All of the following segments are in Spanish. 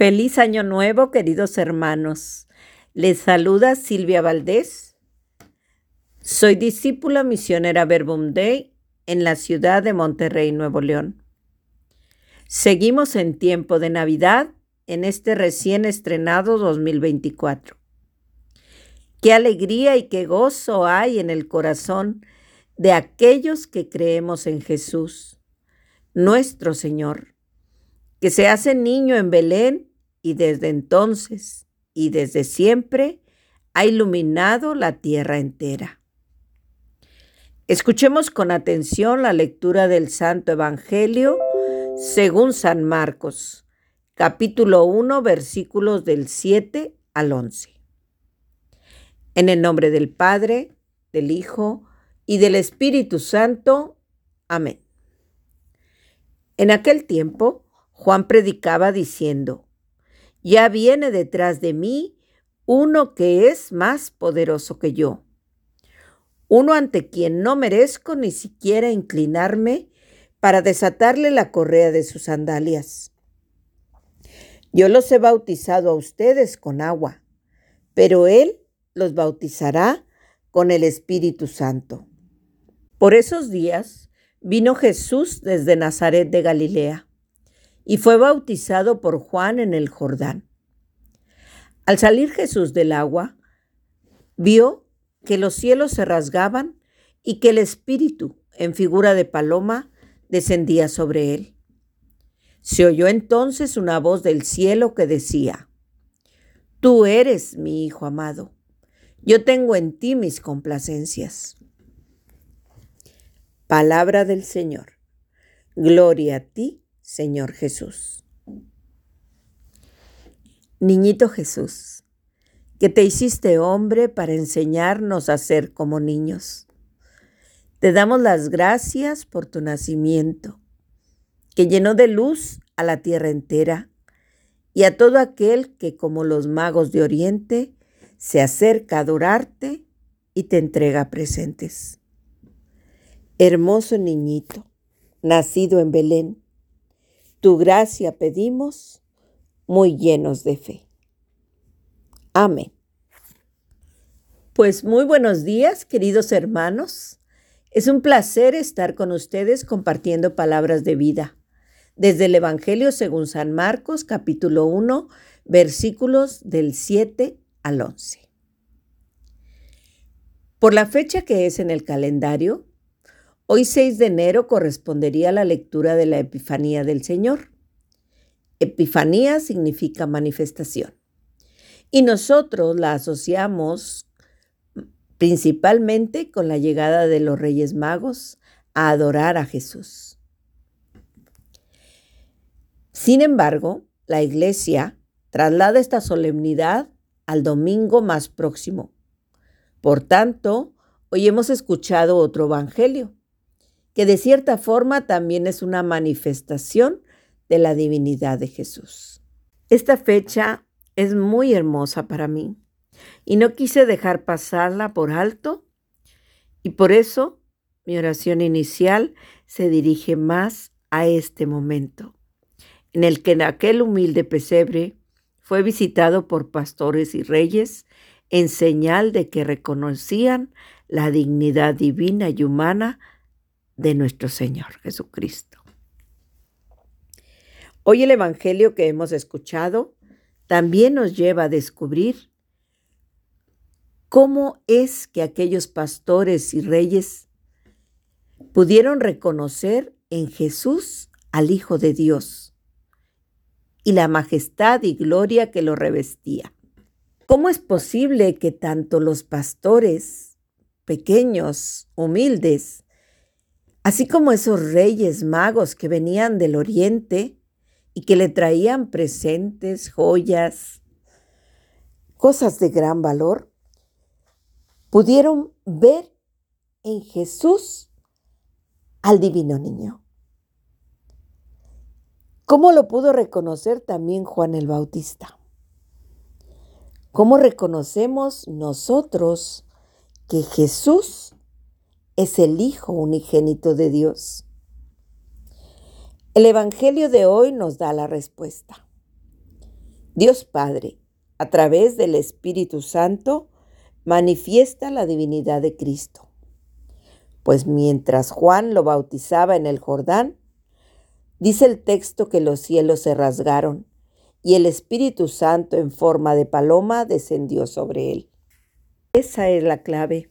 Feliz año nuevo, queridos hermanos. Les saluda Silvia Valdés. Soy discípula misionera Verbum Day en la ciudad de Monterrey, Nuevo León. Seguimos en tiempo de Navidad en este recién estrenado 2024. Qué alegría y qué gozo hay en el corazón de aquellos que creemos en Jesús, nuestro Señor que se hace niño en Belén y desde entonces y desde siempre ha iluminado la tierra entera. Escuchemos con atención la lectura del Santo Evangelio según San Marcos, capítulo 1, versículos del 7 al 11. En el nombre del Padre, del Hijo y del Espíritu Santo. Amén. En aquel tiempo, Juan predicaba diciendo, ya viene detrás de mí uno que es más poderoso que yo, uno ante quien no merezco ni siquiera inclinarme para desatarle la correa de sus sandalias. Yo los he bautizado a ustedes con agua, pero Él los bautizará con el Espíritu Santo. Por esos días vino Jesús desde Nazaret de Galilea y fue bautizado por Juan en el Jordán. Al salir Jesús del agua, vio que los cielos se rasgaban y que el Espíritu, en figura de paloma, descendía sobre él. Se oyó entonces una voz del cielo que decía, Tú eres mi Hijo amado, yo tengo en ti mis complacencias. Palabra del Señor. Gloria a ti, Señor Jesús. Niñito Jesús, que te hiciste hombre para enseñarnos a ser como niños. Te damos las gracias por tu nacimiento, que llenó de luz a la tierra entera y a todo aquel que, como los magos de Oriente, se acerca a adorarte y te entrega presentes. Hermoso niñito, nacido en Belén, tu gracia pedimos, muy llenos de fe. Amén. Pues muy buenos días, queridos hermanos. Es un placer estar con ustedes compartiendo palabras de vida desde el Evangelio según San Marcos, capítulo 1, versículos del 7 al 11. Por la fecha que es en el calendario, Hoy 6 de enero correspondería a la lectura de la Epifanía del Señor. Epifanía significa manifestación. Y nosotros la asociamos principalmente con la llegada de los Reyes Magos a adorar a Jesús. Sin embargo, la Iglesia traslada esta solemnidad al domingo más próximo. Por tanto, hoy hemos escuchado otro Evangelio, que de cierta forma también es una manifestación de la divinidad de Jesús. Esta fecha es muy hermosa para mí y no quise dejar pasarla por alto y por eso mi oración inicial se dirige más a este momento, en el que en aquel humilde pesebre fue visitado por pastores y reyes en señal de que reconocían la dignidad divina y humana de nuestro Señor Jesucristo. Hoy el Evangelio que hemos escuchado también nos lleva a descubrir cómo es que aquellos pastores y reyes pudieron reconocer en Jesús al Hijo de Dios y la majestad y gloria que lo revestía. ¿Cómo es posible que tanto los pastores pequeños, humildes, Así como esos reyes magos que venían del oriente y que le traían presentes, joyas, cosas de gran valor, pudieron ver en Jesús al divino niño. ¿Cómo lo pudo reconocer también Juan el Bautista? ¿Cómo reconocemos nosotros que Jesús es el Hijo unigénito de Dios. El Evangelio de hoy nos da la respuesta. Dios Padre, a través del Espíritu Santo, manifiesta la divinidad de Cristo. Pues mientras Juan lo bautizaba en el Jordán, dice el texto que los cielos se rasgaron y el Espíritu Santo en forma de paloma descendió sobre él. Esa es la clave.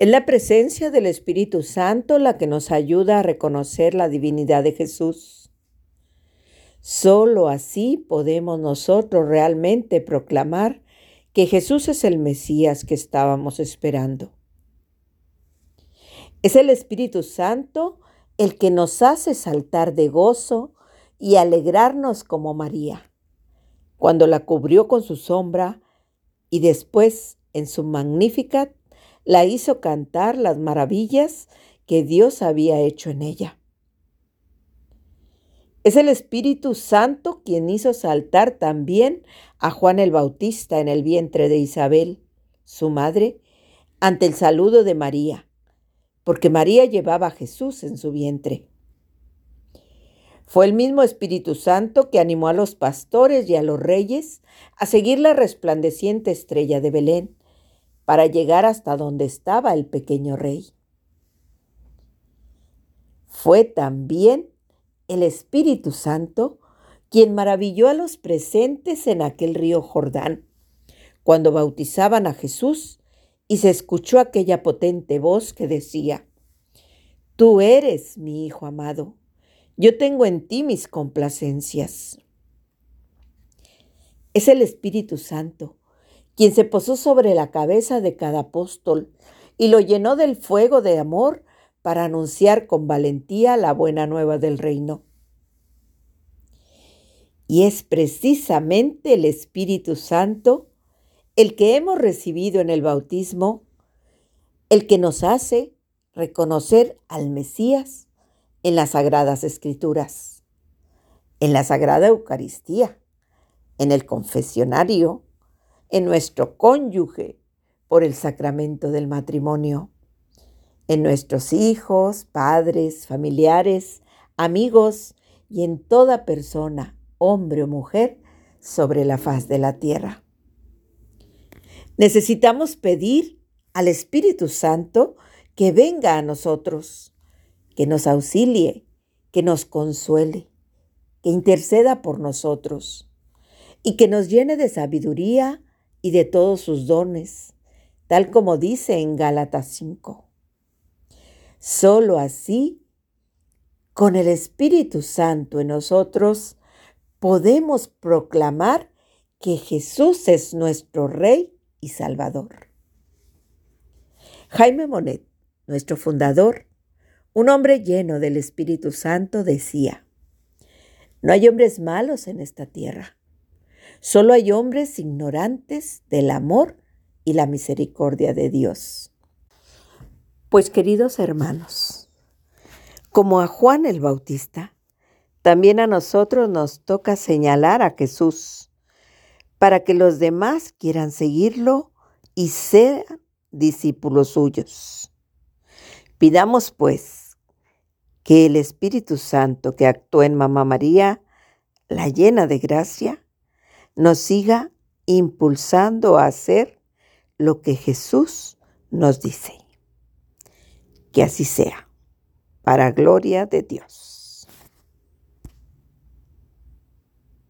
Es la presencia del Espíritu Santo la que nos ayuda a reconocer la divinidad de Jesús. Solo así podemos nosotros realmente proclamar que Jesús es el Mesías que estábamos esperando. Es el Espíritu Santo el que nos hace saltar de gozo y alegrarnos como María, cuando la cubrió con su sombra y después en su magnífica la hizo cantar las maravillas que Dios había hecho en ella. Es el Espíritu Santo quien hizo saltar también a Juan el Bautista en el vientre de Isabel, su madre, ante el saludo de María, porque María llevaba a Jesús en su vientre. Fue el mismo Espíritu Santo que animó a los pastores y a los reyes a seguir la resplandeciente estrella de Belén, para llegar hasta donde estaba el pequeño rey. Fue también el Espíritu Santo quien maravilló a los presentes en aquel río Jordán, cuando bautizaban a Jesús y se escuchó aquella potente voz que decía, Tú eres mi Hijo amado, yo tengo en ti mis complacencias. Es el Espíritu Santo quien se posó sobre la cabeza de cada apóstol y lo llenó del fuego de amor para anunciar con valentía la buena nueva del reino. Y es precisamente el Espíritu Santo el que hemos recibido en el bautismo, el que nos hace reconocer al Mesías en las sagradas escrituras, en la sagrada Eucaristía, en el confesionario, en nuestro cónyuge por el sacramento del matrimonio, en nuestros hijos, padres, familiares, amigos y en toda persona, hombre o mujer, sobre la faz de la tierra. Necesitamos pedir al Espíritu Santo que venga a nosotros, que nos auxilie, que nos consuele, que interceda por nosotros y que nos llene de sabiduría, y de todos sus dones, tal como dice en Gálatas 5. Solo así, con el Espíritu Santo en nosotros, podemos proclamar que Jesús es nuestro Rey y Salvador. Jaime Monet, nuestro fundador, un hombre lleno del Espíritu Santo, decía, no hay hombres malos en esta tierra Solo hay hombres ignorantes del amor y la misericordia de Dios. Pues queridos hermanos, como a Juan el Bautista, también a nosotros nos toca señalar a Jesús para que los demás quieran seguirlo y sean discípulos suyos. Pidamos pues que el Espíritu Santo que actuó en Mamá María, la llena de gracia, nos siga impulsando a hacer lo que Jesús nos dice. Que así sea, para gloria de Dios.